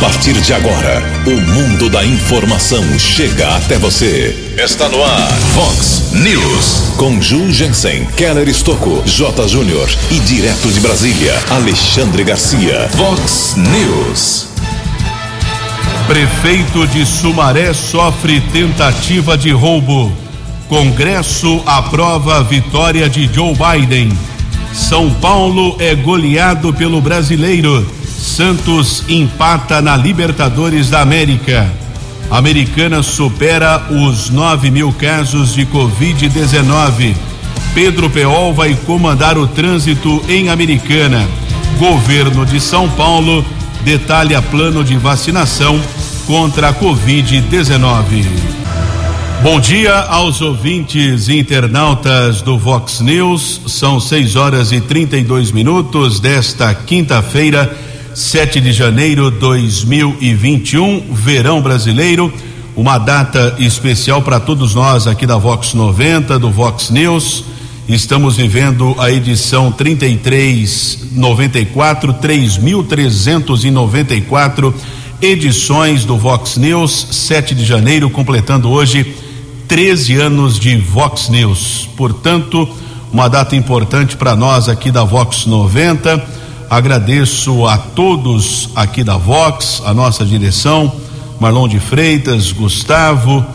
partir de agora, o mundo da informação chega até você. Está no ar, Fox News. Com Ju Jensen, Keller Estocco, J. Júnior e direto de Brasília, Alexandre Garcia. Fox News. Prefeito de Sumaré sofre tentativa de roubo. Congresso aprova a vitória de Joe Biden. São Paulo é goleado pelo brasileiro. Santos empata na Libertadores da América. Americana supera os 9 mil casos de Covid-19. Pedro Peol vai comandar o trânsito em Americana. Governo de São Paulo detalha plano de vacinação contra a Covid-19. Bom dia aos ouvintes e internautas do Vox News. São 6 horas e 32 minutos desta quinta-feira, 7 de janeiro de 2021, verão brasileiro. Uma data especial para todos nós aqui da Vox 90, do Vox News. Estamos vivendo a edição 3394, 3394 edições do Vox News, 7 de janeiro, completando hoje 13 anos de Vox News. Portanto, uma data importante para nós aqui da Vox 90. Agradeço a todos aqui da Vox, a nossa direção, Marlon de Freitas, Gustavo,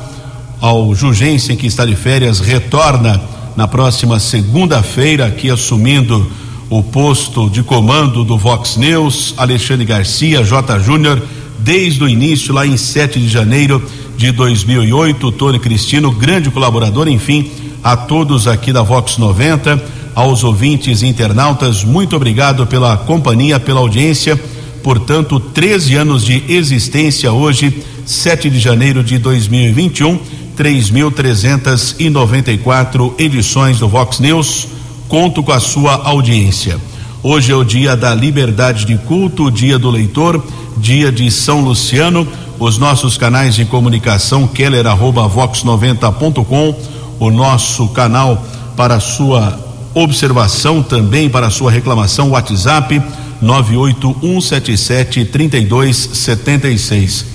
ao Jugensen que está de férias, retorna na próxima segunda-feira aqui assumindo o posto de comando do Vox News, Alexandre Garcia, J. Júnior, desde o início, lá em 7 de janeiro de 2008. Tony Cristino, grande colaborador, enfim, a todos aqui da Vox 90, aos ouvintes e internautas, muito obrigado pela companhia, pela audiência. Portanto, 13 anos de existência hoje, 7 de janeiro de 2021, 3.394 edições do Vox News. Conto com a sua audiência. Hoje é o dia da liberdade de culto, dia do leitor, dia de São Luciano os nossos canais de comunicação keller arroba vox 90.com, o nosso canal para sua observação também para sua reclamação WhatsApp 98177 3276.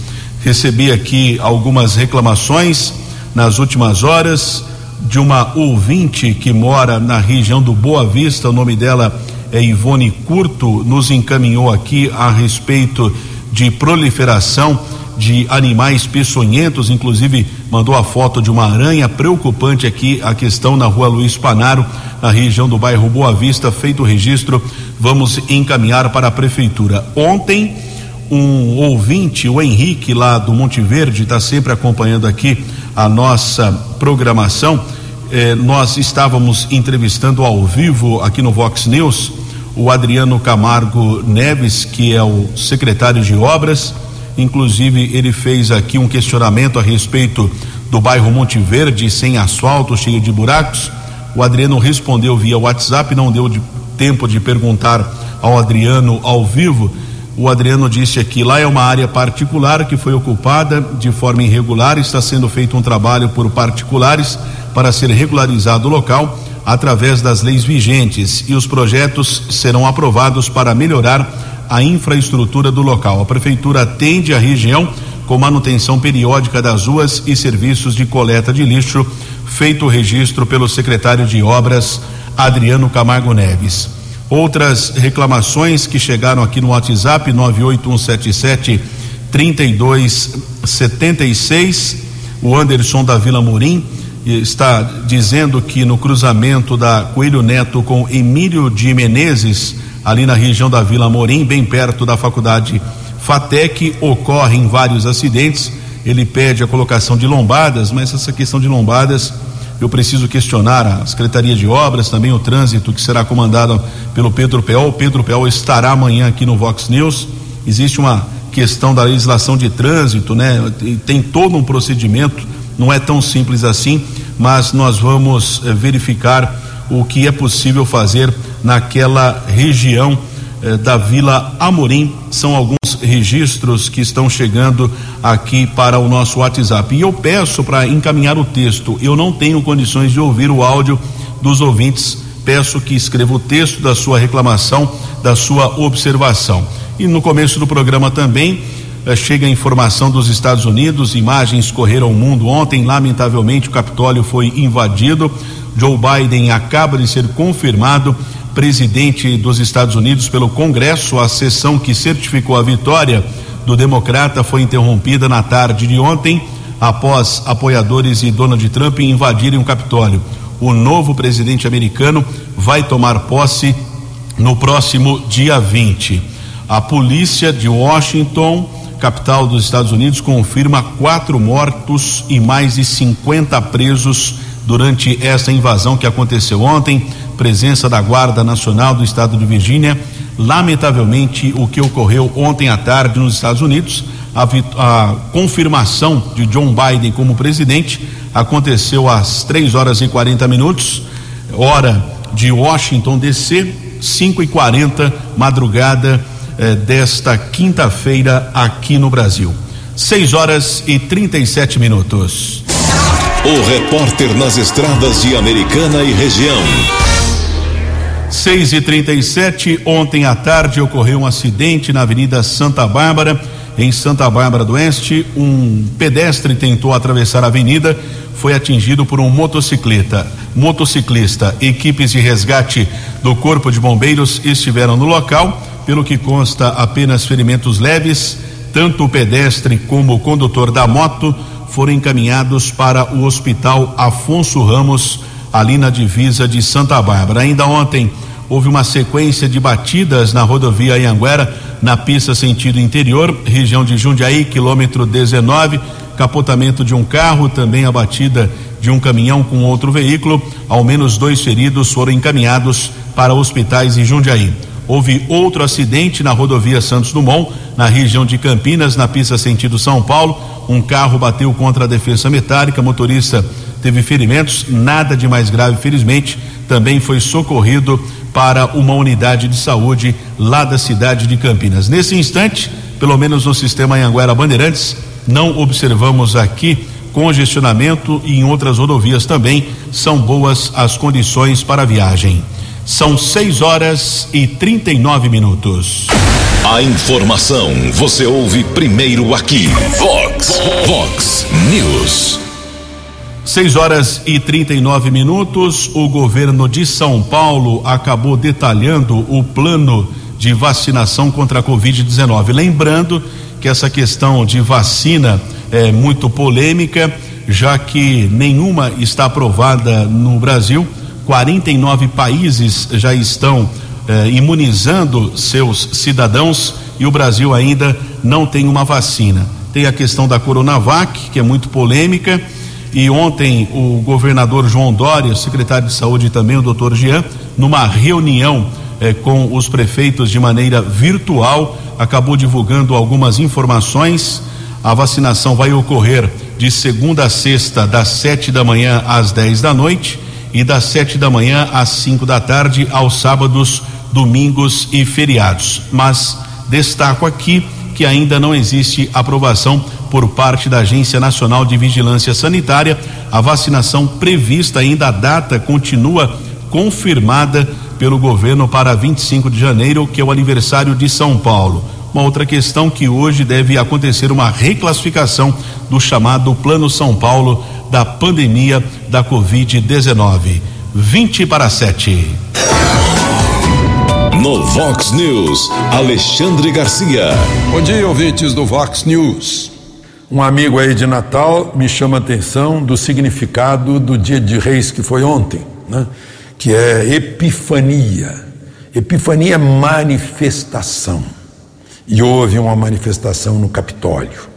Recebi aqui algumas reclamações nas últimas horas de uma ouvinte que mora na região do Boa Vista, o nome dela é Ivone Curto, nos encaminhou aqui a respeito de proliferação de animais peçonhentos, inclusive mandou a foto de uma aranha preocupante aqui, a questão na rua Luiz Panaro, na região do bairro Boa Vista, feito o registro, vamos encaminhar para a prefeitura. Ontem, um ouvinte, o Henrique, lá do Monte Verde, está sempre acompanhando aqui a nossa programação. Eh, nós estávamos entrevistando ao vivo aqui no Vox News o Adriano Camargo Neves, que é o secretário de obras Inclusive, ele fez aqui um questionamento a respeito do bairro Monte Verde, sem asfalto, cheio de buracos. O Adriano respondeu via WhatsApp, não deu de tempo de perguntar ao Adriano ao vivo. O Adriano disse aqui: lá é uma área particular que foi ocupada de forma irregular, está sendo feito um trabalho por particulares para ser regularizado o local através das leis vigentes e os projetos serão aprovados para melhorar a infraestrutura do local. A prefeitura atende a região com manutenção periódica das ruas e serviços de coleta de lixo, feito o registro pelo secretário de Obras, Adriano Camargo Neves. Outras reclamações que chegaram aqui no WhatsApp 98177 3276, o Anderson da Vila Morim está dizendo que no cruzamento da Coelho Neto com Emílio de Menezes, ali na região da Vila Morim, bem perto da faculdade FATEC, ocorrem vários acidentes. Ele pede a colocação de lombadas, mas essa questão de lombadas eu preciso questionar a Secretaria de Obras, também o trânsito que será comandado pelo Pedro Peol. O Pedro Peol estará amanhã aqui no Vox News. Existe uma questão da legislação de trânsito, né? Tem todo um procedimento, não é tão simples assim, mas nós vamos eh, verificar o que é possível fazer naquela região eh, da Vila Amorim. São alguns registros que estão chegando aqui para o nosso WhatsApp. E eu peço para encaminhar o texto. Eu não tenho condições de ouvir o áudio dos ouvintes. Peço que escreva o texto da sua reclamação, da sua observação. E no começo do programa também chega a informação dos Estados Unidos, imagens correram o mundo ontem, lamentavelmente o Capitólio foi invadido. Joe Biden acaba de ser confirmado presidente dos Estados Unidos pelo Congresso. A sessão que certificou a vitória do democrata foi interrompida na tarde de ontem, após apoiadores e Donald Trump invadirem o Capitólio. O novo presidente americano vai tomar posse no próximo dia 20. A polícia de Washington, capital dos Estados Unidos, confirma quatro mortos e mais de 50 presos durante essa invasão que aconteceu ontem. Presença da Guarda Nacional do Estado de Virgínia. Lamentavelmente, o que ocorreu ontem à tarde nos Estados Unidos, a, a confirmação de John Biden como presidente aconteceu às 3 horas e 40 minutos, hora de Washington DC, 5 e 40 madrugada eh, desta quinta-feira aqui no Brasil. 6 horas e 37 minutos. O repórter nas estradas de Americana e região. 6 e 37 ontem à tarde ocorreu um acidente na Avenida Santa Bárbara, em Santa Bárbara do Oeste. Um pedestre tentou atravessar a avenida, foi atingido por um motocicleta. Motociclista, equipes de resgate do Corpo de Bombeiros estiveram no local, pelo que consta apenas ferimentos leves. Tanto o pedestre como o condutor da moto foram encaminhados para o Hospital Afonso Ramos ali na divisa de Santa Bárbara. Ainda ontem houve uma sequência de batidas na rodovia Anhanguera, na pista sentido interior, região de Jundiaí, quilômetro 19, capotamento de um carro, também a batida de um caminhão com outro veículo. Ao menos dois feridos foram encaminhados para hospitais em Jundiaí. Houve outro acidente na rodovia Santos Dumont, na região de Campinas, na pista sentido São Paulo. Um carro bateu contra a defesa metálica, motorista teve ferimentos, nada de mais grave, felizmente. Também foi socorrido para uma unidade de saúde lá da cidade de Campinas. Nesse instante, pelo menos no sistema Anhanguera Bandeirantes, não observamos aqui congestionamento e em outras rodovias também são boas as condições para a viagem. São 6 horas e 39 minutos. A informação você ouve primeiro aqui. Vox, Vox News. 6 horas e 39 minutos. O governo de São Paulo acabou detalhando o plano de vacinação contra a Covid-19. Lembrando que essa questão de vacina é muito polêmica, já que nenhuma está aprovada no Brasil. 49 países já estão eh, imunizando seus cidadãos e o Brasil ainda não tem uma vacina. Tem a questão da Coronavac, que é muito polêmica e ontem o governador João Dória, o secretário de saúde e também o doutor Jean, numa reunião eh, com os prefeitos de maneira virtual, acabou divulgando algumas informações. A vacinação vai ocorrer de segunda a sexta, das sete da manhã às dez da noite, e das sete da manhã às cinco da tarde, aos sábados, domingos e feriados. Mas destaco aqui que ainda não existe aprovação por parte da Agência Nacional de Vigilância Sanitária. A vacinação prevista ainda a data continua confirmada pelo governo para 25 de janeiro, que é o aniversário de São Paulo. Uma outra questão que hoje deve acontecer uma reclassificação do chamado Plano São Paulo da pandemia da Covid-19. 20 para 7. No Vox News, Alexandre Garcia. Bom dia, ouvintes do Vox News. Um amigo aí de Natal me chama a atenção do significado do dia de reis que foi ontem, né? que é epifania. Epifania é manifestação. E houve uma manifestação no Capitólio.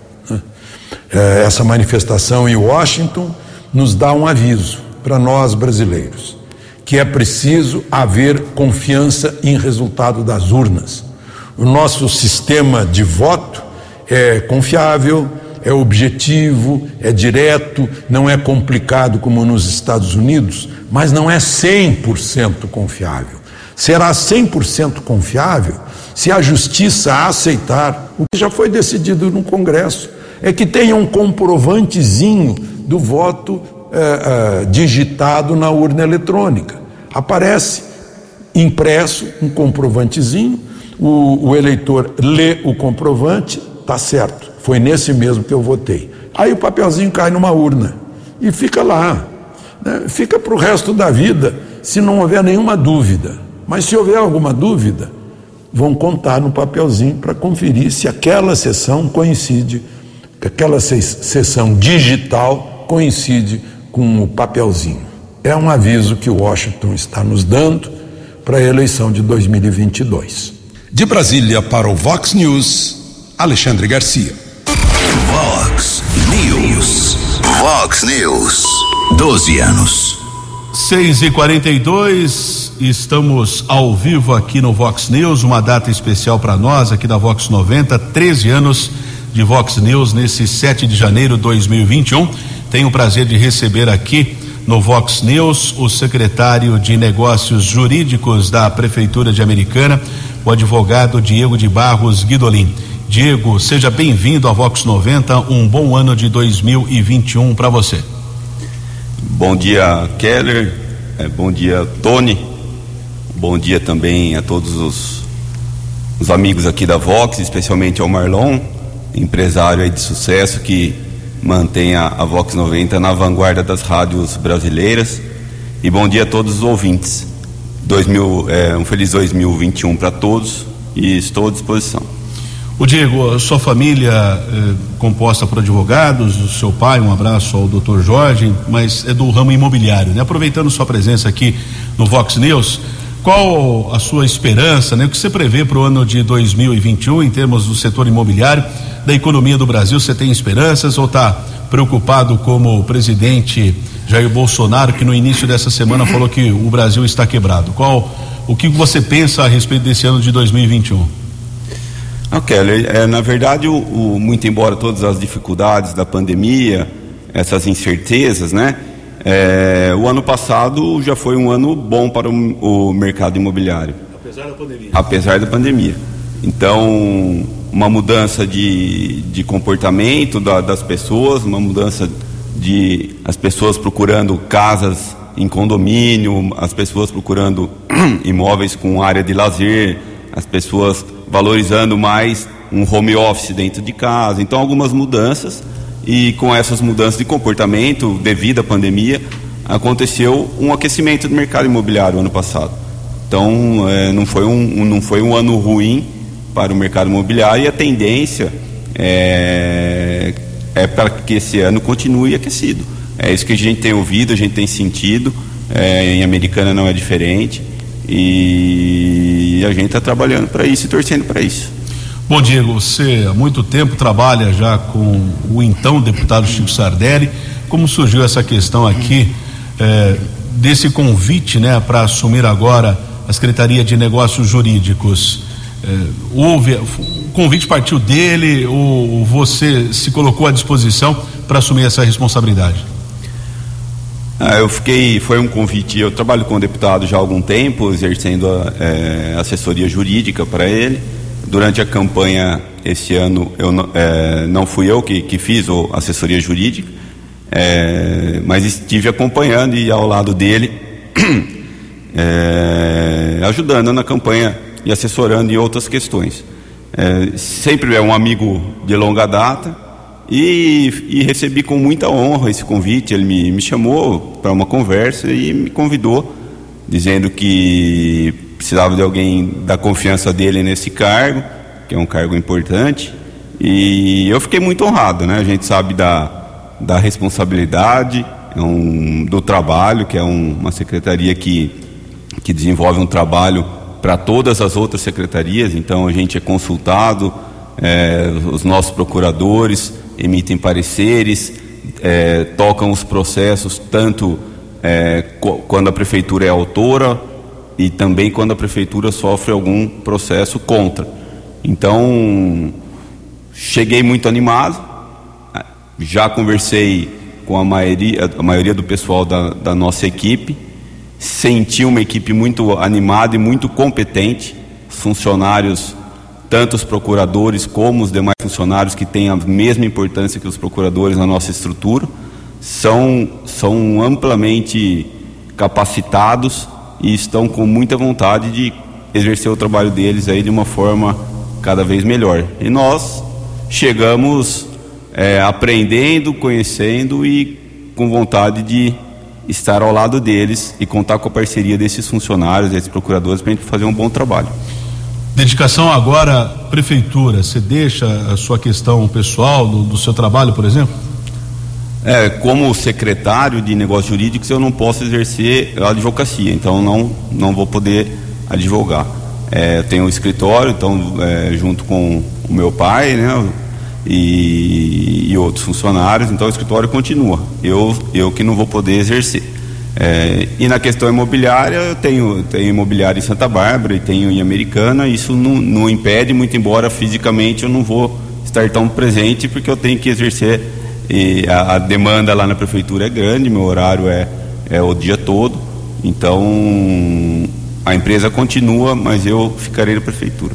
É, essa manifestação em Washington nos dá um aviso para nós brasileiros, que é preciso haver confiança em resultado das urnas. O nosso sistema de voto é confiável, é objetivo, é direto, não é complicado como nos Estados Unidos, mas não é 100% confiável. Será 100% confiável se a justiça aceitar o que já foi decidido no Congresso, é que tenha um comprovantezinho do voto é, é, digitado na urna eletrônica. Aparece impresso um comprovantezinho, o, o eleitor lê o comprovante tá certo, foi nesse mesmo que eu votei. Aí o papelzinho cai numa urna e fica lá, né? fica para o resto da vida, se não houver nenhuma dúvida. Mas se houver alguma dúvida, vão contar no papelzinho para conferir se aquela sessão coincide, aquela sessão digital coincide com o papelzinho. É um aviso que o Washington está nos dando para a eleição de 2022. De Brasília para o Vox News, Alexandre Garcia. Vox News. Vox News. 12 anos. 6 e 42 estamos ao vivo aqui no Vox News, uma data especial para nós aqui da Vox 90, 13 anos de Vox News nesse 7 de janeiro de 2021. Tenho o prazer de receber aqui no Vox News o secretário de Negócios Jurídicos da Prefeitura de Americana, o advogado Diego de Barros Guidolin. Diego, seja bem-vindo ao Vox 90. Um bom ano de 2021 para você. Bom dia, Keller. É, bom dia, Tony. Bom dia também a todos os, os amigos aqui da Vox, especialmente ao Marlon, empresário aí de sucesso que mantém a, a Vox 90 na vanguarda das rádios brasileiras. E bom dia a todos os ouvintes. 2000, é, um feliz 2021 para todos e estou à disposição. O Diego, sua família é composta por advogados, o seu pai, um abraço ao doutor Jorge, mas é do ramo imobiliário, né? Aproveitando sua presença aqui no Vox News, qual a sua esperança, né? O que você prevê para o ano de 2021 em termos do setor imobiliário, da economia do Brasil? Você tem esperanças ou está preocupado como o presidente Jair Bolsonaro, que no início dessa semana falou que o Brasil está quebrado? Qual o que você pensa a respeito desse ano de 2021? Ok, é, na verdade, o, o, muito embora todas as dificuldades da pandemia, essas incertezas, né? É, o ano passado já foi um ano bom para o, o, mercado imobiliário. Apesar da pandemia. Apesar da pandemia. Então, uma mudança de, de comportamento da, das pessoas, uma mudança de as pessoas procurando casas em condomínio, as pessoas procurando imóveis com área de lazer, as pessoas valorizando mais um home office dentro de casa. Então, algumas mudanças, e com essas mudanças de comportamento, devido à pandemia, aconteceu um aquecimento do mercado imobiliário ano passado. Então, é, não, foi um, não foi um ano ruim para o mercado imobiliário e a tendência é, é para que esse ano continue aquecido. É isso que a gente tem ouvido, a gente tem sentido, é, em Americana não é diferente. E a gente está trabalhando para isso e torcendo para isso. Bom, Diego, você há muito tempo trabalha já com o então deputado Chico Sardelli. Como surgiu essa questão aqui é, desse convite né, para assumir agora a Secretaria de Negócios Jurídicos? É, houve, o convite partiu dele ou você se colocou à disposição para assumir essa responsabilidade? Ah, eu fiquei, foi um convite, eu trabalho com o deputado já há algum tempo, exercendo a, é, assessoria jurídica para ele. Durante a campanha esse ano, eu, é, não fui eu que, que fiz a assessoria jurídica, é, mas estive acompanhando e ao lado dele, é, ajudando na campanha e assessorando em outras questões. É, sempre é um amigo de longa data, e, e, recebi com muita honra esse convite. Ele me, me chamou para uma conversa e me convidou, dizendo que precisava de alguém da confiança dele nesse cargo, que é um cargo importante. E eu fiquei muito honrado, né? A gente sabe da, da responsabilidade é um, do trabalho, que é um, uma secretaria que, que desenvolve um trabalho para todas as outras secretarias, então a gente é consultado, é, os nossos procuradores, emitem pareceres, é, tocam os processos tanto é, quando a prefeitura é autora e também quando a prefeitura sofre algum processo contra. Então, cheguei muito animado, já conversei com a maioria, a maioria do pessoal da, da nossa equipe, senti uma equipe muito animada e muito competente, funcionários tanto os procuradores como os demais funcionários que têm a mesma importância que os procuradores na nossa estrutura, são, são amplamente capacitados e estão com muita vontade de exercer o trabalho deles aí de uma forma cada vez melhor. E nós chegamos é, aprendendo, conhecendo e com vontade de estar ao lado deles e contar com a parceria desses funcionários, desses procuradores, para a gente fazer um bom trabalho. Dedicação agora, prefeitura, você deixa a sua questão pessoal do, do seu trabalho, por exemplo? É, como secretário de negócios jurídicos, eu não posso exercer a advocacia, então não, não vou poder advogar. É, tenho um escritório, então, é, junto com o meu pai, né, e, e, outros funcionários, então o escritório continua. Eu, eu que não vou poder exercer. É, e na questão imobiliária, eu tenho, tenho imobiliário em Santa Bárbara e tenho em Americana, isso não, não impede, muito embora fisicamente eu não vou estar tão presente, porque eu tenho que exercer, e a, a demanda lá na prefeitura é grande, meu horário é, é o dia todo, então a empresa continua, mas eu ficarei na prefeitura.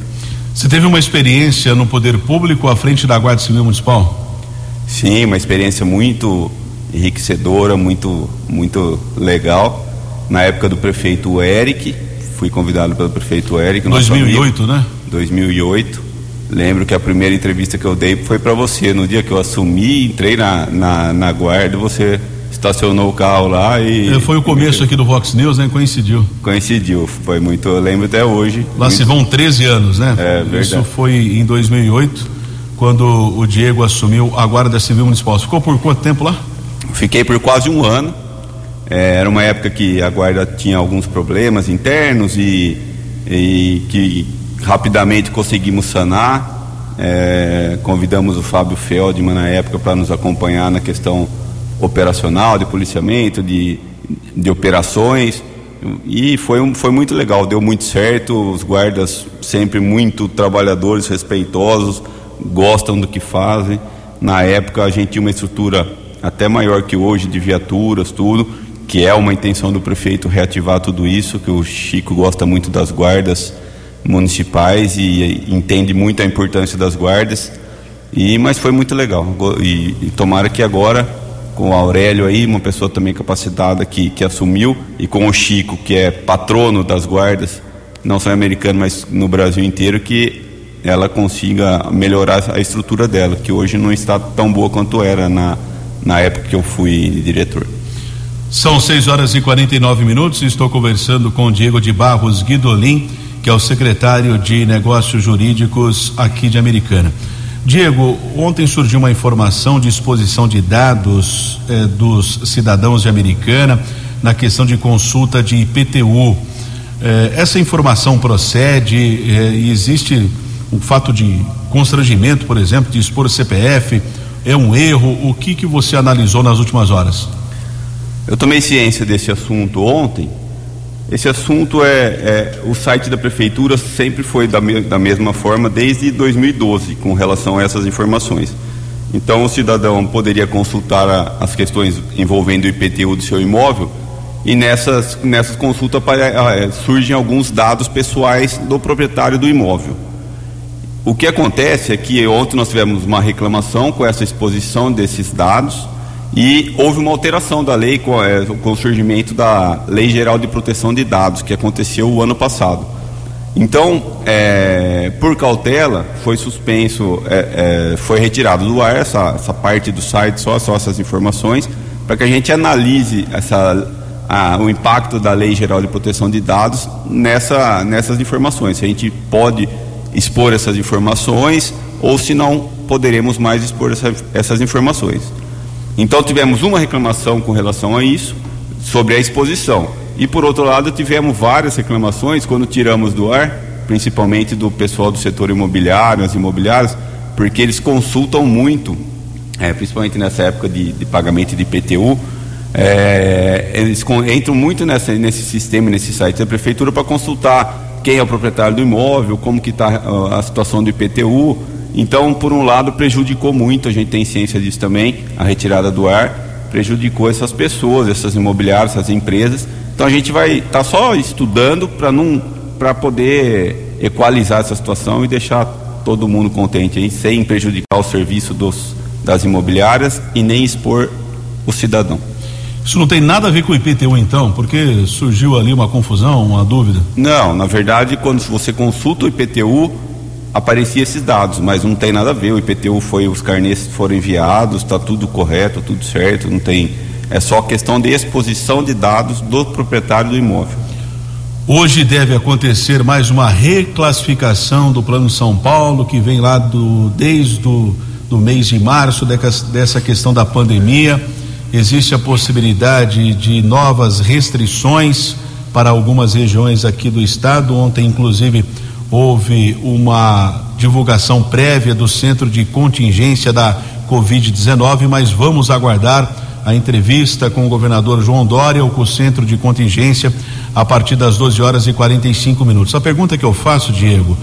Você teve uma experiência no poder público à frente da Guarda Civil Municipal? Sim, uma experiência muito enriquecedora, muito, muito legal. Na época do prefeito Eric, fui convidado pelo prefeito Eric. 2008, amigo, né? 2008. Lembro que a primeira entrevista que eu dei foi para você. No dia que eu assumi, entrei na, na, na guarda, você estacionou o carro lá e. É, foi o começo aqui do Vox News, né? Coincidiu. Coincidiu, foi muito. Eu lembro até hoje. Lá muito... se vão 13 anos, né? É, verdade. Isso foi em 2008, quando o Diego assumiu a Guarda Civil Municipal. Ficou por quanto tempo lá? Fiquei por quase um ano. É, era uma época que a Guarda tinha alguns problemas internos e, e que rapidamente conseguimos sanar. É, convidamos o Fábio Feldman na época para nos acompanhar na questão operacional, de policiamento, de, de operações. E foi, um, foi muito legal, deu muito certo. Os guardas sempre muito trabalhadores, respeitosos, gostam do que fazem. Na época a gente tinha uma estrutura até maior que hoje, de viaturas, tudo, que é uma intenção do prefeito reativar tudo isso, que o Chico gosta muito das guardas municipais e, entende muito a importância das guardas. E, mas foi muito legal. E, e tomara que agora com o Aurélio aí, uma pessoa também capacitada que, que assumiu, e com o Chico, que é patrono das guardas, não só americano, mas no Brasil inteiro, que ela consiga melhorar a estrutura dela, que hoje não está tão boa quanto era na, na época que eu fui diretor. São 6 horas e 49 minutos estou conversando com o Diego de Barros Guidolin, que é o secretário de Negócios Jurídicos aqui de Americana. Diego, ontem surgiu uma informação de exposição de dados eh, dos cidadãos de Americana na questão de consulta de IPTU. Eh, essa informação procede eh, e existe o fato de constrangimento, por exemplo, de expor o CPF? É um erro? O que, que você analisou nas últimas horas? Eu tomei ciência desse assunto ontem esse assunto é, é, o site da prefeitura sempre foi da, me, da mesma forma desde 2012 com relação a essas informações. Então o cidadão poderia consultar a, as questões envolvendo o IPTU do seu imóvel e nessas, nessas consultas é, surgem alguns dados pessoais do proprietário do imóvel. O que acontece é que ontem nós tivemos uma reclamação com essa exposição desses dados e houve uma alteração da lei com, é, com, o surgimento da Lei Geral de Proteção de Dados, que aconteceu o ano passado. Então, é, por cautela, foi suspenso, é, foi retirado do ar essa, essa parte do site, só, só essas informações, para que a gente analise essa, a, o impacto da Lei Geral de Proteção de Dados nessa, nessas informações. Se a gente pode expor essas informações ou se não poderemos mais expor essa, essas informações. Então tivemos uma reclamação com relação a isso, sobre a exposição. E por outro lado, tivemos várias reclamações quando tiramos do ar, principalmente do pessoal do setor imobiliário, as imobiliárias, porque eles consultam muito, é, principalmente nessa época de, de pagamento de IPTU, é, eles entram muito nessa, nesse sistema, nesse site da prefeitura para consultar quem é o proprietário do imóvel, como que está a situação do IPTU, então, por um lado, prejudicou muito, a gente tem ciência disso também, a retirada do ar, prejudicou essas pessoas, essas imobiliárias, essas empresas. Então a gente vai estar tá só estudando para não para poder equalizar essa situação e deixar todo mundo contente aí, sem prejudicar o serviço dos, das imobiliárias e nem expor o cidadão. Isso não tem nada a ver com o IPTU então, porque surgiu ali uma confusão, uma dúvida? Não, na verdade, quando você consulta o IPTU, aparecia esses dados, mas não tem nada a ver. O IPTU foi, os carnês foram enviados, está tudo correto, tudo certo, não tem. É só questão de exposição de dados do proprietário do imóvel. Hoje deve acontecer mais uma reclassificação do Plano São Paulo, que vem lá do, desde o do mês de março, dessa questão da pandemia. Existe a possibilidade de novas restrições para algumas regiões aqui do estado. Ontem, inclusive, houve uma divulgação prévia do centro de contingência da Covid-19, mas vamos aguardar a entrevista com o governador João Dória, ou com o centro de contingência, a partir das 12 horas e 45 minutos. A pergunta que eu faço, Diego,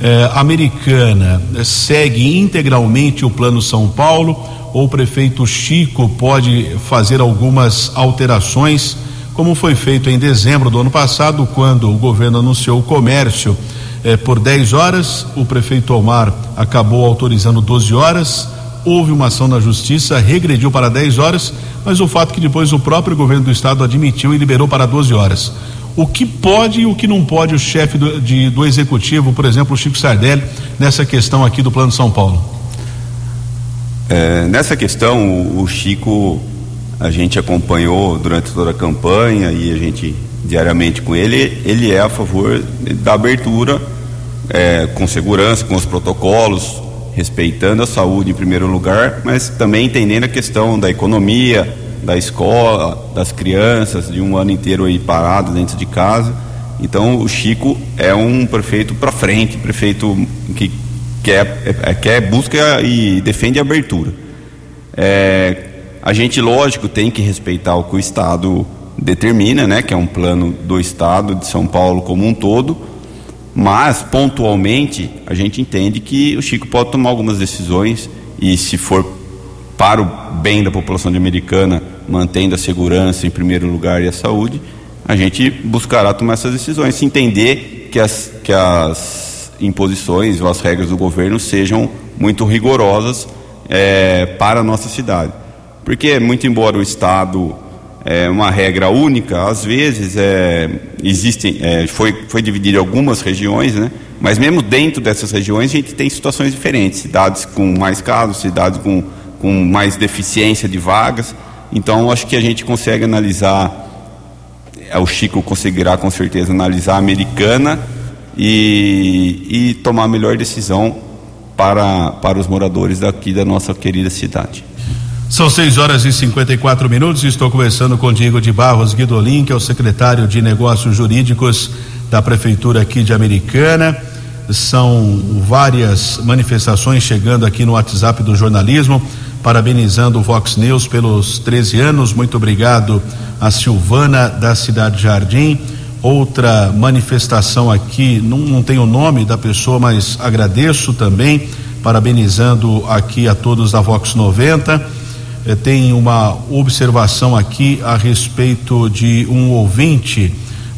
é, americana segue integralmente o Plano São Paulo ou o prefeito Chico pode fazer algumas alterações, como foi feito em dezembro do ano passado, quando o governo anunciou o comércio eh, por 10 horas, o prefeito Omar acabou autorizando 12 horas, houve uma ação na justiça, regrediu para 10 horas, mas o fato é que depois o próprio governo do estado admitiu e liberou para 12 horas. O que pode e o que não pode o chefe do, de, do executivo, por exemplo, o Chico Sardelli, nessa questão aqui do Plano São Paulo? É, nessa questão, o, o Chico, a gente acompanhou durante toda a campanha e a gente diariamente com ele, ele é a favor da abertura é, com segurança, com os protocolos, respeitando a saúde em primeiro lugar, mas também entendendo a questão da economia, da escola, das crianças, de um ano inteiro aí parado dentro de casa. Então o Chico é um prefeito para frente, prefeito que quer, é, quer busca e defende a abertura. É, a gente, lógico, tem que respeitar o que o Estado determina, né, que é um plano do Estado de São Paulo como um todo, mas pontualmente a gente entende que o Chico pode tomar algumas decisões e se for para o bem da população Americana, mantendo a segurança em primeiro lugar e a saúde, a gente buscará tomar essas decisões, se entender que as, que as imposições ou as regras do governo sejam muito rigorosas é, para a nossa cidade. Porque, muito embora o Estado é, uma regra única, às vezes é, existem, é, foi, foi dividido em algumas regiões, né? mas mesmo dentro dessas regiões a gente tem situações diferentes, cidades com mais casos, cidades com, com mais deficiência de vagas, então acho que a gente consegue analisar, é, o Chico conseguirá com certeza analisar a americana e, e tomar a melhor decisão para, para os moradores daqui da nossa querida cidade. São 6 horas e 54 minutos. Estou conversando com Diego de Barros Guidolin, que é o secretário de Negócios Jurídicos da Prefeitura aqui de Americana. São várias manifestações chegando aqui no WhatsApp do jornalismo, parabenizando o Vox News pelos 13 anos. Muito obrigado a Silvana da Cidade Jardim. Outra manifestação aqui, não, não tem o nome da pessoa, mas agradeço também, parabenizando aqui a todos da Vox 90 eh, tem uma observação aqui a respeito de um ouvinte,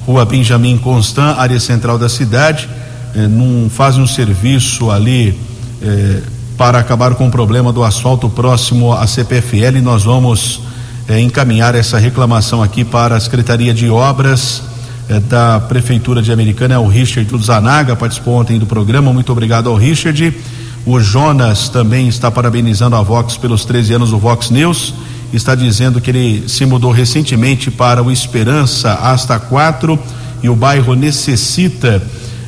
Rua Benjamin Constant, área central da cidade, eh, num, fazem um serviço ali eh, para acabar com o problema do asfalto próximo à CPFL. Nós vamos eh, encaminhar essa reclamação aqui para a Secretaria de Obras eh, da Prefeitura de Americana. É o Richard Zanaga, participou ontem do programa. Muito obrigado ao Richard. O Jonas também está parabenizando a Vox pelos 13 anos do Vox News. Está dizendo que ele se mudou recentemente para o Esperança Asta 4 e o bairro necessita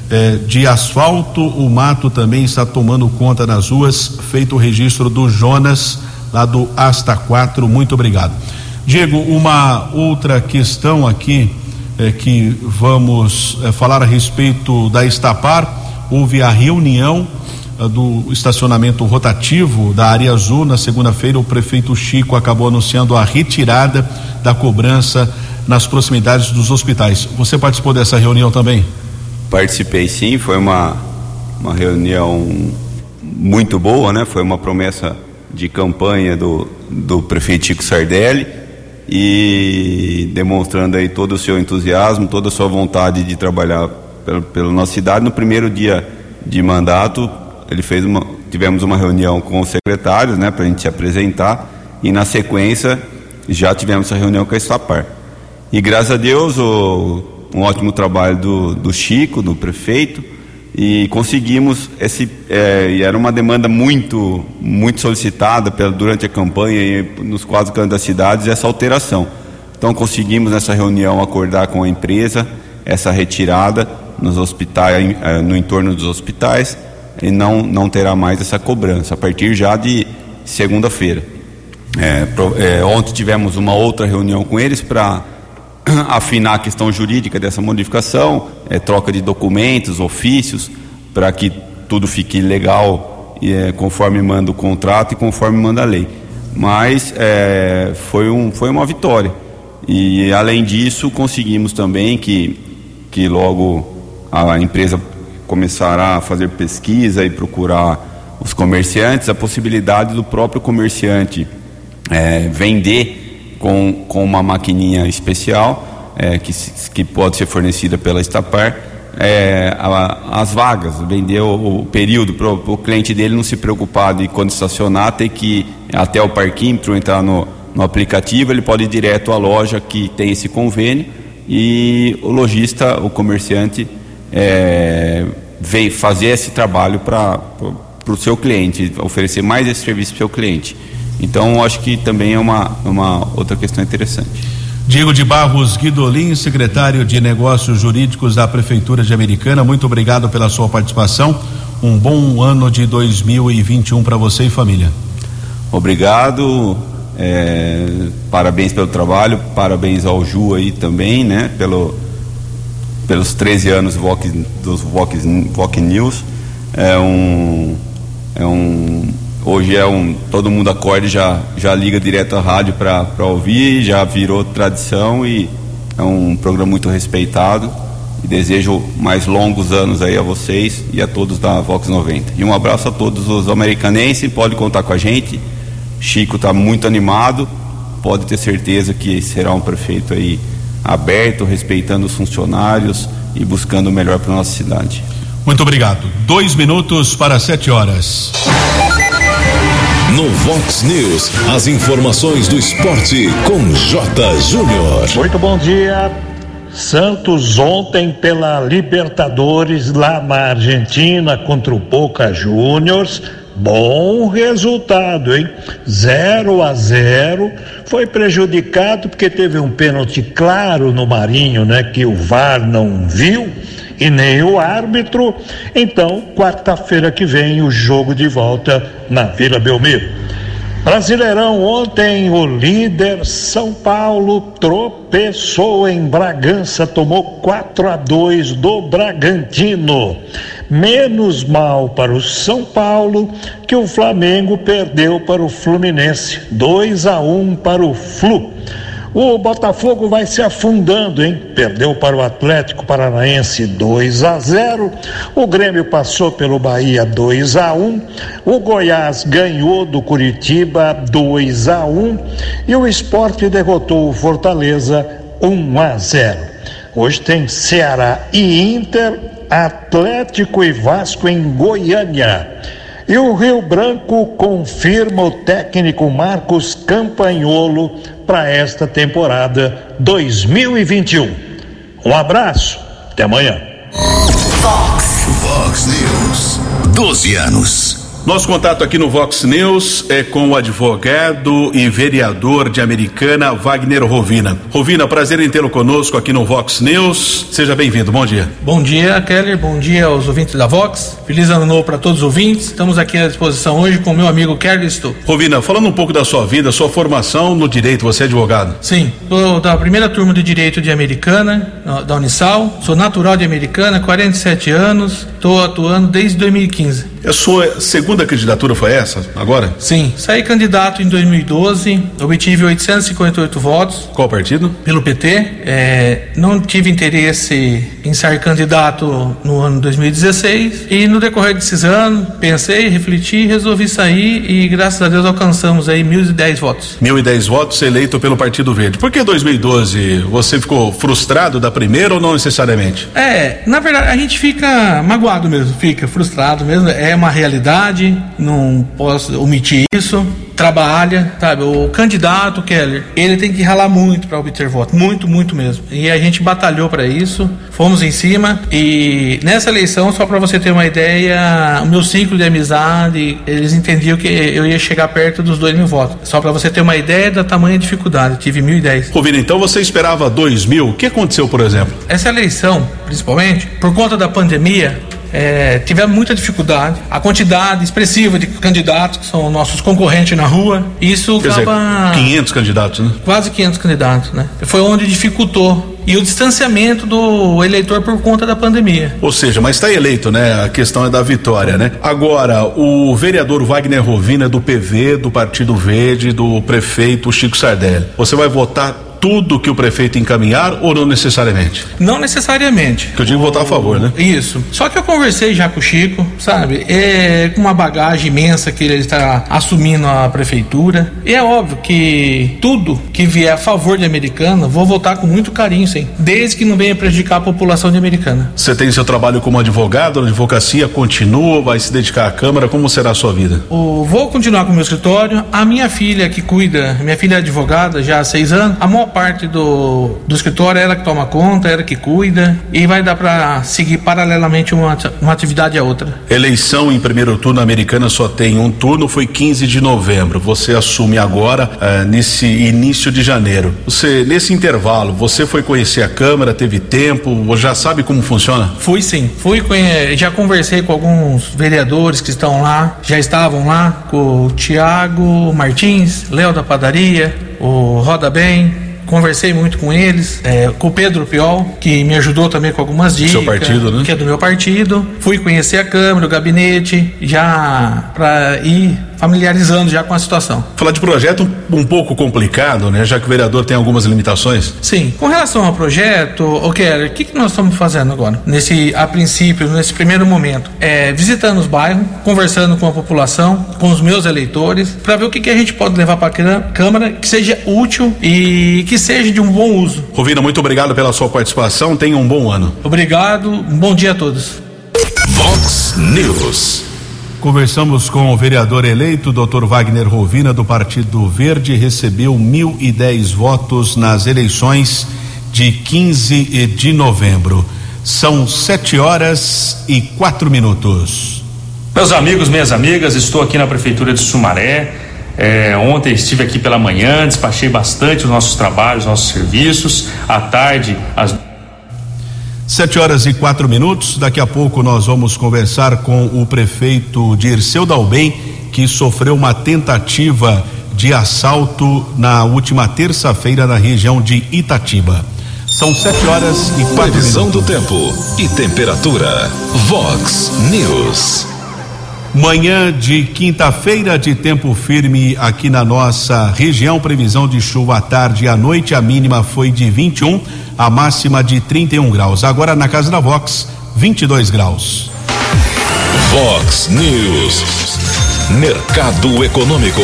eh, de asfalto. O mato também está tomando conta das ruas. Feito o registro do Jonas, lá do Asta 4. Muito obrigado. Diego, uma outra questão aqui eh, que vamos eh, falar a respeito da Estapar. Houve a reunião do estacionamento rotativo da área azul. Na segunda-feira, o prefeito Chico acabou anunciando a retirada da cobrança nas proximidades dos hospitais. Você participou dessa reunião também? Participei sim, foi uma, uma reunião muito boa, né? Foi uma promessa de campanha do, do prefeito Chico Sardelli e demonstrando aí todo o seu entusiasmo, toda a sua vontade de trabalhar pela, pela nossa cidade. No primeiro dia de mandato, ele fez uma, tivemos uma reunião com os secretários, né, para a gente se apresentar, e na sequência já tivemos essa reunião com a Estapar. E graças a Deus, o, um ótimo trabalho do, do Chico, do prefeito, e conseguimos esse é, e era uma demanda muito muito solicitada pela, durante a campanha e nos quatro cantos das cidades essa alteração. Então conseguimos nessa reunião acordar com a empresa essa retirada nos hospitais é, no entorno dos hospitais e não não terá mais essa cobrança a partir já de segunda-feira. É, é, ontem tivemos uma outra reunião com eles para afinar a questão jurídica dessa modificação, é, troca de documentos, ofícios, para que tudo fique legal é, conforme manda o contrato e conforme manda a lei. Mas é, foi, um, foi uma vitória. E além disso, conseguimos também que, que logo a empresa começará a fazer pesquisa e procurar os comerciantes, a possibilidade do próprio comerciante é, vender com, com uma maquininha especial é, que, que pode ser fornecida pela Estapar é, a, as vagas, vender o, o período para o cliente dele não se preocupar de quando estacionar, ter que ir até o parquímetro, entrar no, no aplicativo, ele pode ir direto à loja que tem esse convênio e o lojista, o comerciante, é, veio fazer esse trabalho para o seu cliente, oferecer mais esse serviço para o seu cliente. Então, acho que também é uma, uma outra questão interessante. Diego de Barros Guidolin, secretário de Negócios Jurídicos da Prefeitura de Americana, muito obrigado pela sua participação. Um bom ano de 2021 para você e família. Obrigado, é, parabéns pelo trabalho, parabéns ao Ju aí também, né, pelo, pelos 13 anos dos Vox News. É um, é um Hoje é um. Todo mundo acorda e já, já liga direto à rádio para ouvir, já virou tradição e é um programa muito respeitado. E desejo mais longos anos aí a vocês e a todos da Vox 90. E um abraço a todos os americanenses, pode contar com a gente. Chico está muito animado, pode ter certeza que será um prefeito aí aberto, respeitando os funcionários e buscando o melhor para nossa cidade. Muito obrigado. Dois minutos para sete horas. No Vox News, as informações do esporte com J. Júnior. Muito bom dia. Santos ontem pela Libertadores lá na Argentina contra o Boca Juniors. Bom resultado, hein? 0 a 0. Foi prejudicado porque teve um pênalti claro no Marinho, né? Que o VAR não viu e nem o árbitro. Então, quarta-feira que vem, o jogo de volta na Vila Belmiro. Brasileirão, ontem o líder São Paulo tropeçou em Bragança, tomou 4 a 2 do Bragantino. Menos mal para o São Paulo que o Flamengo perdeu para o Fluminense, 2 a 1 para o Flu. O Botafogo vai se afundando, hein? Perdeu para o Atlético Paranaense 2 a 0. O Grêmio passou pelo Bahia 2 a 1. O Goiás ganhou do Curitiba 2 a 1 e o Esporte derrotou o Fortaleza 1 a 0. Hoje tem Ceará e Inter, Atlético e Vasco em Goiânia. E o Rio Branco confirma o técnico Marcos Campanholo para esta temporada 2021. Um abraço, até amanhã. Fox, Fox News, 12 anos. Nosso contato aqui no Vox News é com o advogado e vereador de Americana, Wagner Rovina. Rovina, prazer em tê-lo conosco aqui no Vox News. Seja bem-vindo. Bom dia. Bom dia, Keller. Bom dia aos ouvintes da Vox. Feliz ano novo para todos os ouvintes. Estamos aqui à disposição hoje com o meu amigo Keller Stu. Rovina, falando um pouco da sua vida, sua formação no direito, você é advogado? Sim, sou da primeira turma de direito de Americana, da Unisal. Sou natural de Americana, 47 anos. Estou atuando desde 2015. A sua segunda candidatura foi essa, agora? Sim, saí candidato em 2012, obtive 858 votos. Qual partido? Pelo PT. É, não tive interesse em ser candidato no ano 2016 e no decorrer desses anos pensei, refleti, resolvi sair e graças a Deus alcançamos aí 1.010 votos. 1.010 votos eleito pelo Partido Verde. Por que 2012? Você ficou frustrado da primeira ou não necessariamente? É, na verdade a gente fica magoado mesmo, fica frustrado mesmo. É uma realidade, não posso omitir isso. trabalha, sabe? O candidato Keller, ele tem que ralar muito para obter voto, muito, muito mesmo. E a gente batalhou para isso, fomos em cima e nessa eleição, só para você ter uma ideia, o meu ciclo de amizade, eles entendiam que eu ia chegar perto dos dois mil votos. Só para você ter uma ideia da tamanha dificuldade, tive mil e dez. Rovina, então você esperava dois mil? O que aconteceu, por exemplo? Essa eleição, principalmente, por conta da pandemia, é, tivemos muita dificuldade. A quantidade expressiva de candidatos, que são nossos concorrentes na rua, isso Quer acaba. Dizer, 500 candidatos, né? Quase 500 candidatos, né? Foi onde dificultou. E o distanciamento do eleitor por conta da pandemia. Ou seja, mas está eleito, né? A questão é da vitória, né? Agora, o vereador Wagner Rovina, do PV, do Partido Verde, do prefeito Chico Sardelli, você vai votar tudo que o prefeito encaminhar ou não necessariamente? Não necessariamente. Que eu digo votar a favor, né? Isso. Só que eu conversei já com o Chico, sabe? É com uma bagagem imensa que ele está assumindo a prefeitura. E é óbvio que tudo que vier a favor de Americana, vou votar com muito carinho, sim. Desde que não venha prejudicar a população de Americana. Você tem seu trabalho como advogado, a advocacia continua, vai se dedicar à Câmara, como será a sua vida? Vou continuar com o meu escritório. A minha filha que cuida, minha filha é advogada já há seis anos, a maior parte do, do escritório é ela que toma conta, é ela que cuida e vai dar para seguir paralelamente uma, uma atividade a outra. Eleição em primeiro turno americana só tem um turno, foi 15 de novembro. Você assume agora uh, nesse início de janeiro. Você nesse intervalo, você foi conhecer a Câmara, teve tempo, já sabe como funciona? Fui sim, fui já conversei com alguns vereadores que estão lá, já estavam lá, com o Tiago Martins, Léo da Padaria, o Roda Bem, conversei muito com eles, é, com o Pedro Piol, que me ajudou também com algumas dicas. Seu partido, né? Que é do meu partido. Fui conhecer a Câmara, o gabinete, já para ir familiarizando já com a situação. Falar de projeto um, pouco complicado, né? Já que o vereador tem algumas limitações. Sim. Com relação ao projeto, o Keller, o que, que nós estamos fazendo agora? Nesse, a princípio, nesse primeiro momento, é visitando os bairros, conversando com a população, com os meus eleitores, para ver o que, que a gente pode levar para a Câmara que seja útil e que seja de um bom uso. Rovina, muito obrigado pela sua participação. Tenha um bom ano. Obrigado. Um bom dia a todos. Vox News. Conversamos com o vereador eleito, Dr. Wagner Rovina, do Partido Verde, recebeu 1.010 votos nas eleições de 15 de novembro. São sete horas e quatro minutos. Meus amigos, minhas amigas, estou aqui na Prefeitura de Sumaré. É, ontem estive aqui pela manhã, despachei bastante os nossos trabalhos, nossos serviços. À tarde, às Sete horas e quatro minutos. Daqui a pouco nós vamos conversar com o prefeito Dirceu Dalbem, que sofreu uma tentativa de assalto na última terça-feira na região de Itatiba. São sete horas e quatro Previsão minutos. do tempo e temperatura. Vox News. Manhã de quinta-feira de tempo firme aqui na nossa região. Previsão de chuva à tarde e à noite. A mínima foi de 21, a máxima de 31 graus. Agora na casa da Vox, 22 graus. Vox News. Mercado Econômico.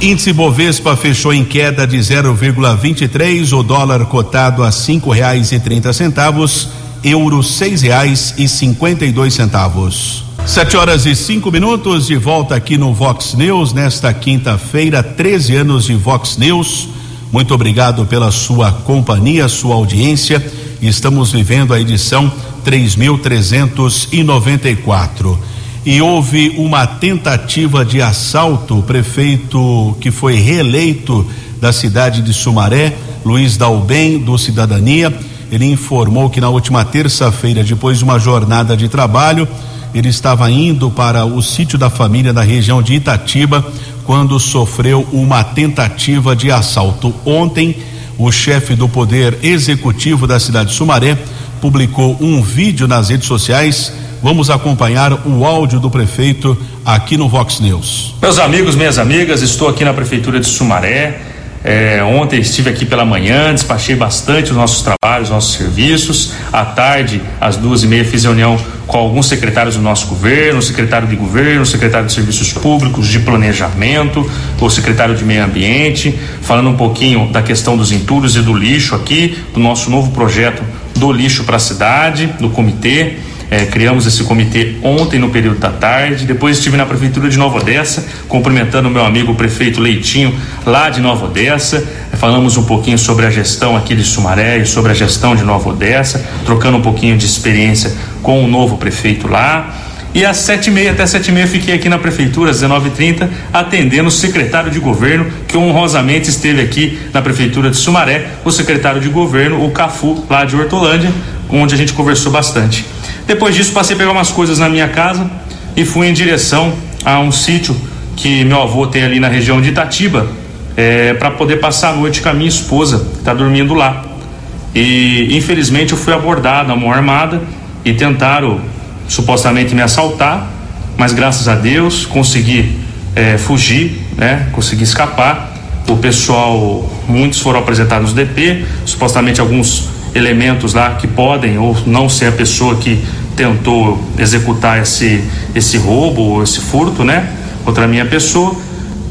Índice Bovespa fechou em queda de 0,23, o dólar cotado a cinco reais e trinta centavos, euro seis reais e cinquenta e dois centavos. Sete horas e cinco minutos, de volta aqui no Vox News, nesta quinta-feira, 13 anos de Vox News. Muito obrigado pela sua companhia, sua audiência. Estamos vivendo a edição 3394. E houve uma tentativa de assalto, o prefeito que foi reeleito da cidade de Sumaré, Luiz Dalbem, do Cidadania, ele informou que na última terça-feira, depois de uma jornada de trabalho, ele estava indo para o sítio da família na região de Itatiba quando sofreu uma tentativa de assalto. Ontem, o chefe do Poder Executivo da cidade de Sumaré publicou um vídeo nas redes sociais. Vamos acompanhar o áudio do prefeito aqui no Vox News. Meus amigos, minhas amigas, estou aqui na Prefeitura de Sumaré. É, ontem estive aqui pela manhã, despachei bastante os nossos trabalhos, nossos serviços. À tarde, às duas e meia, fiz reunião com alguns secretários do nosso governo, secretário de governo, secretário de serviços públicos, de planejamento, o secretário de meio ambiente, falando um pouquinho da questão dos entulhos e do lixo aqui, do nosso novo projeto do lixo para a cidade, do comitê. É, criamos esse comitê ontem no período da tarde. Depois estive na prefeitura de Nova Odessa, cumprimentando o meu amigo o prefeito Leitinho, lá de Nova Odessa. Falamos um pouquinho sobre a gestão aqui de Sumaré e sobre a gestão de Nova Odessa, trocando um pouquinho de experiência com o novo prefeito lá. E às sete e meia, até sete e meia, fiquei aqui na prefeitura, às 19h30, atendendo o secretário de governo, que honrosamente esteve aqui na prefeitura de Sumaré, o secretário de governo, o Cafu, lá de Hortolândia, onde a gente conversou bastante. Depois disso, passei a pegar umas coisas na minha casa e fui em direção a um sítio que meu avô tem ali na região de Itatiba, é, para poder passar a noite com a minha esposa, que está dormindo lá. E infelizmente eu fui abordado a mão armada e tentaram supostamente me assaltar, mas graças a Deus consegui é, fugir, né? Consegui escapar. O pessoal, muitos foram apresentados no DP, supostamente alguns elementos lá que podem ou não ser a pessoa que tentou executar esse esse roubo ou esse furto, né? Contra a minha pessoa.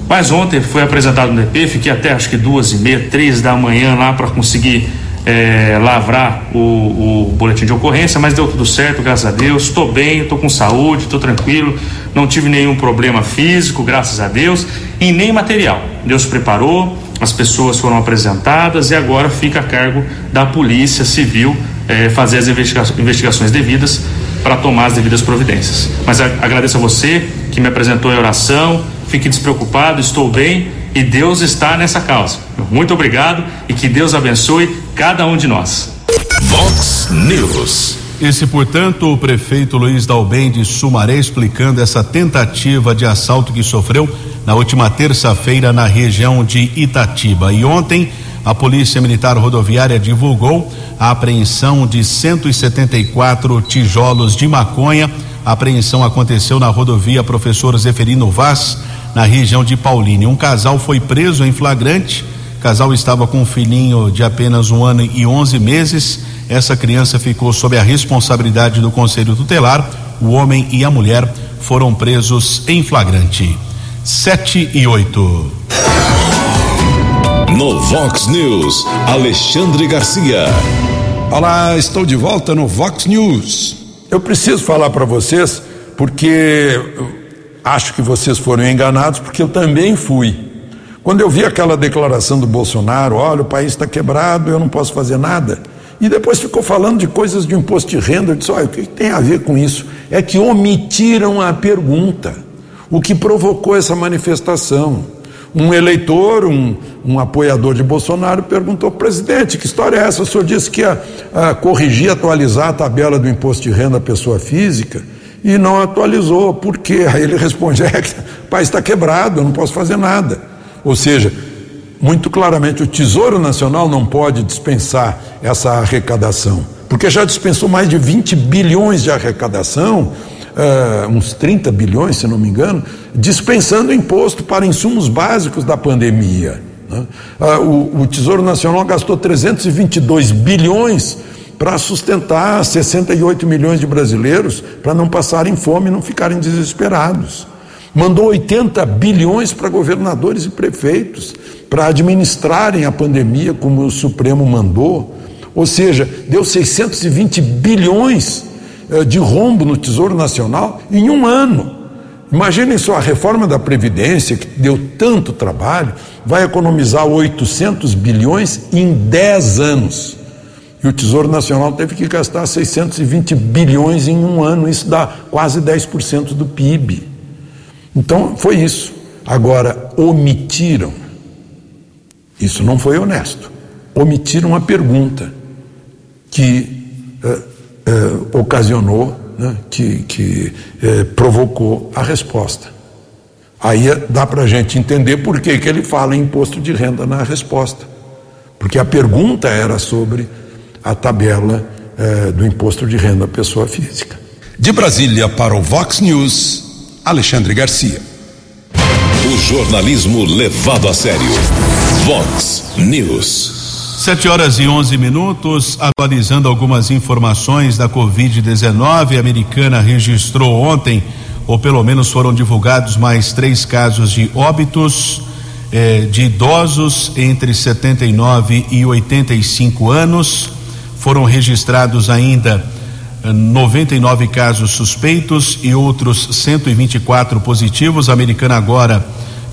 Mas ontem foi apresentado no DP, fiquei até acho que duas e meia, três da manhã lá para conseguir é, lavrar o, o, boletim de ocorrência, mas deu tudo certo, graças a Deus. Estou bem, estou com saúde, estou tranquilo, não tive nenhum problema físico, graças a Deus, e nem material. Deus preparou, as pessoas foram apresentadas e agora fica a cargo da Polícia Civil é, fazer as investiga investigações devidas para tomar as devidas providências. Mas a, agradeço a você que me apresentou em oração, fique despreocupado, estou bem e Deus está nessa causa. Muito obrigado e que Deus abençoe cada um de nós. Vox News. Esse, portanto, o prefeito Luiz Dalben de Sumaré explicando essa tentativa de assalto que sofreu na última terça-feira na região de Itatiba. E ontem, a Polícia Militar Rodoviária divulgou a apreensão de 174 tijolos de maconha. A apreensão aconteceu na rodovia Professor Zeferino Vaz na região de Paulínia. Um casal foi preso em flagrante. O casal estava com um filhinho de apenas um ano e onze meses. Essa criança ficou sob a responsabilidade do Conselho Tutelar. O homem e a mulher foram presos em flagrante. Sete e oito. No Vox News, Alexandre Garcia. Olá, estou de volta no Vox News. Eu preciso falar para vocês porque Acho que vocês foram enganados, porque eu também fui. Quando eu vi aquela declaração do Bolsonaro, olha, o país está quebrado, eu não posso fazer nada. E depois ficou falando de coisas de imposto de renda. Eu disse, olha, o que tem a ver com isso? É que omitiram a pergunta. O que provocou essa manifestação? Um eleitor, um, um apoiador de Bolsonaro, perguntou, presidente, que história é essa? O senhor disse que ia corrigir, atualizar a tabela do imposto de renda à pessoa física e não atualizou. Por quê? Aí ele responde: é, o país está quebrado, eu não posso fazer nada. Ou seja, muito claramente, o Tesouro Nacional não pode dispensar essa arrecadação, porque já dispensou mais de 20 bilhões de arrecadação, uh, uns 30 bilhões, se não me engano, dispensando imposto para insumos básicos da pandemia. Né? Uh, o, o Tesouro Nacional gastou 322 bilhões para sustentar 68 milhões de brasileiros para não passarem fome e não ficarem desesperados. Mandou 80 bilhões para governadores e prefeitos para administrarem a pandemia como o Supremo mandou. Ou seja, deu 620 bilhões de rombo no Tesouro Nacional em um ano. Imaginem só, a reforma da Previdência, que deu tanto trabalho, vai economizar 800 bilhões em 10 anos. E o Tesouro Nacional teve que gastar 620 bilhões em um ano, isso dá quase 10% do PIB. Então, foi isso. Agora, omitiram. Isso não foi honesto. Omitiram a pergunta que eh, eh, ocasionou, né, que, que eh, provocou a resposta. Aí dá para a gente entender por que, que ele fala em imposto de renda na resposta. Porque a pergunta era sobre a tabela eh, do imposto de renda à pessoa física. De Brasília para o Vox News, Alexandre Garcia. O jornalismo levado a sério. Vox News. Sete horas e onze minutos, atualizando algumas informações da Covid-19. A americana registrou ontem, ou pelo menos foram divulgados mais três casos de óbitos eh, de idosos entre 79 e 85 anos foram registrados ainda 99 casos suspeitos e outros 124 positivos. A americana agora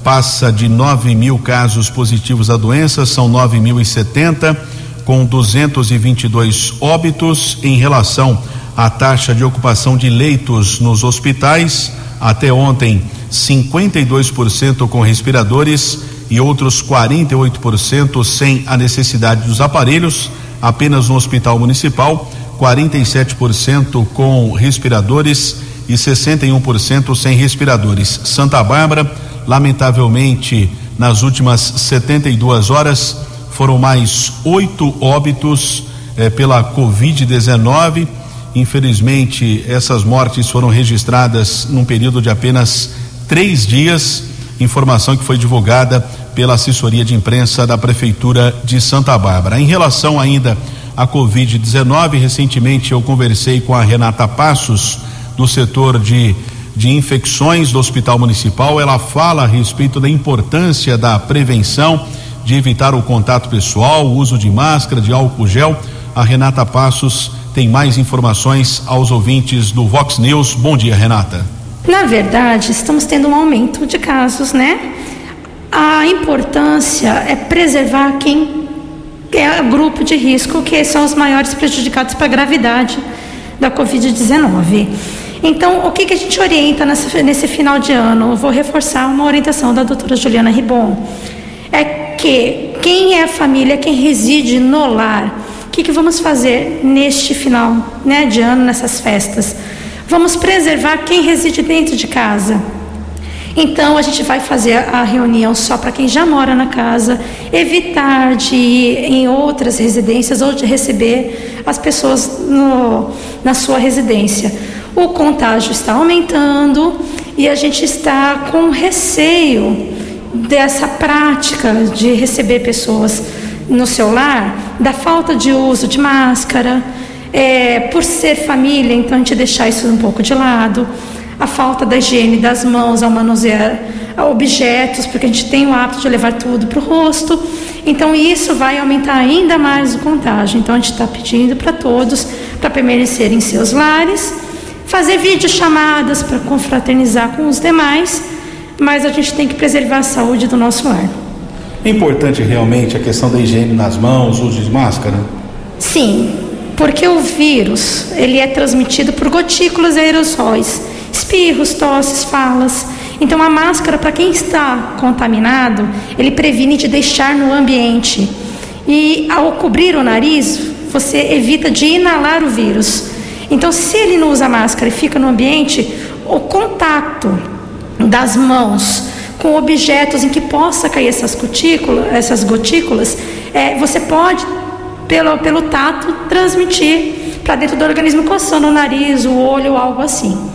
passa de 9 mil casos positivos da doença, são 9.070, com 222 óbitos. Em relação à taxa de ocupação de leitos nos hospitais, até ontem, 52% com respiradores e outros 48% sem a necessidade dos aparelhos, apenas no Hospital Municipal, 47% com respiradores e 61% sem respiradores. Santa Bárbara, lamentavelmente, nas últimas 72 horas, foram mais oito óbitos eh, pela Covid-19. Infelizmente, essas mortes foram registradas num período de apenas três dias. Informação que foi divulgada pela assessoria de imprensa da Prefeitura de Santa Bárbara. Em relação ainda à Covid-19, recentemente eu conversei com a Renata Passos, do setor de, de infecções do Hospital Municipal. Ela fala a respeito da importância da prevenção, de evitar o contato pessoal, o uso de máscara, de álcool gel. A Renata Passos tem mais informações aos ouvintes do Vox News. Bom dia, Renata. Na verdade, estamos tendo um aumento de casos, né? A importância é preservar quem é grupo de risco, que são os maiores prejudicados para a gravidade da Covid-19. Então, o que, que a gente orienta nesse, nesse final de ano? Eu vou reforçar uma orientação da doutora Juliana Ribon. É que quem é a família, quem reside no lar, o que, que vamos fazer neste final né, de ano, nessas festas? Vamos preservar quem reside dentro de casa. Então a gente vai fazer a reunião só para quem já mora na casa, evitar de ir em outras residências ou de receber as pessoas no, na sua residência. O contágio está aumentando e a gente está com receio dessa prática de receber pessoas no seu lar, da falta de uso de máscara é, por ser família, então a gente deixar isso um pouco de lado, a falta da higiene das mãos ao manusear objetos, porque a gente tem o hábito de levar tudo para o rosto, então isso vai aumentar ainda mais o contágio. Então a gente está pedindo para todos para permanecerem em seus lares, fazer videochamadas para confraternizar com os demais, mas a gente tem que preservar a saúde do nosso lar. É importante realmente a questão da higiene nas mãos, uso de máscara? Sim, porque o vírus ele é transmitido por gotículas e aerossóis, espirros, tosses, falas. Então a máscara para quem está contaminado, ele previne de deixar no ambiente. E ao cobrir o nariz, você evita de inalar o vírus. Então se ele não usa máscara e fica no ambiente, o contato das mãos com objetos em que possa cair essas gotículas, essas gotículas, é, você pode pelo, pelo tato, transmitir para dentro do organismo, coçando o nariz, o olho, algo assim.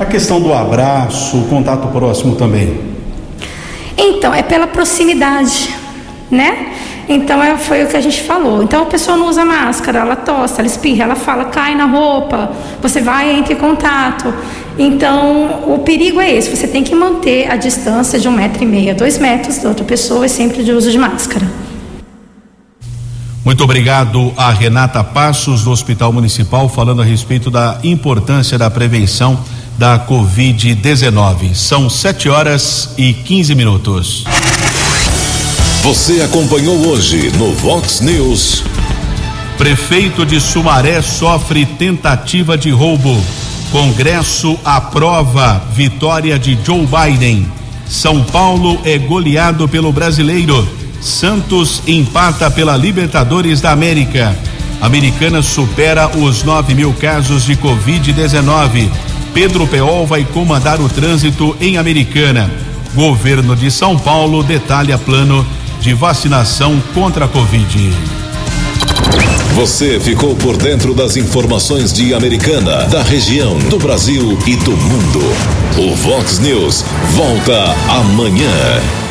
A questão do abraço, o contato próximo também. Então, é pela proximidade, né? Então, é, foi o que a gente falou. Então, a pessoa não usa máscara, ela tosse, ela espirra, ela fala, cai na roupa, você vai entra em contato. Então, o perigo é esse: você tem que manter a distância de um metro e meio, dois metros da outra pessoa e sempre de uso de máscara. Muito obrigado a Renata Passos, do Hospital Municipal, falando a respeito da importância da prevenção da Covid-19. São 7 horas e 15 minutos. Você acompanhou hoje no Vox News. Prefeito de Sumaré sofre tentativa de roubo. Congresso aprova vitória de Joe Biden. São Paulo é goleado pelo brasileiro. Santos empata pela Libertadores da América. Americana supera os 9 mil casos de Covid-19. Pedro Peol vai comandar o trânsito em Americana. Governo de São Paulo detalha plano de vacinação contra a Covid. Você ficou por dentro das informações de Americana, da região, do Brasil e do mundo. O Vox News volta amanhã.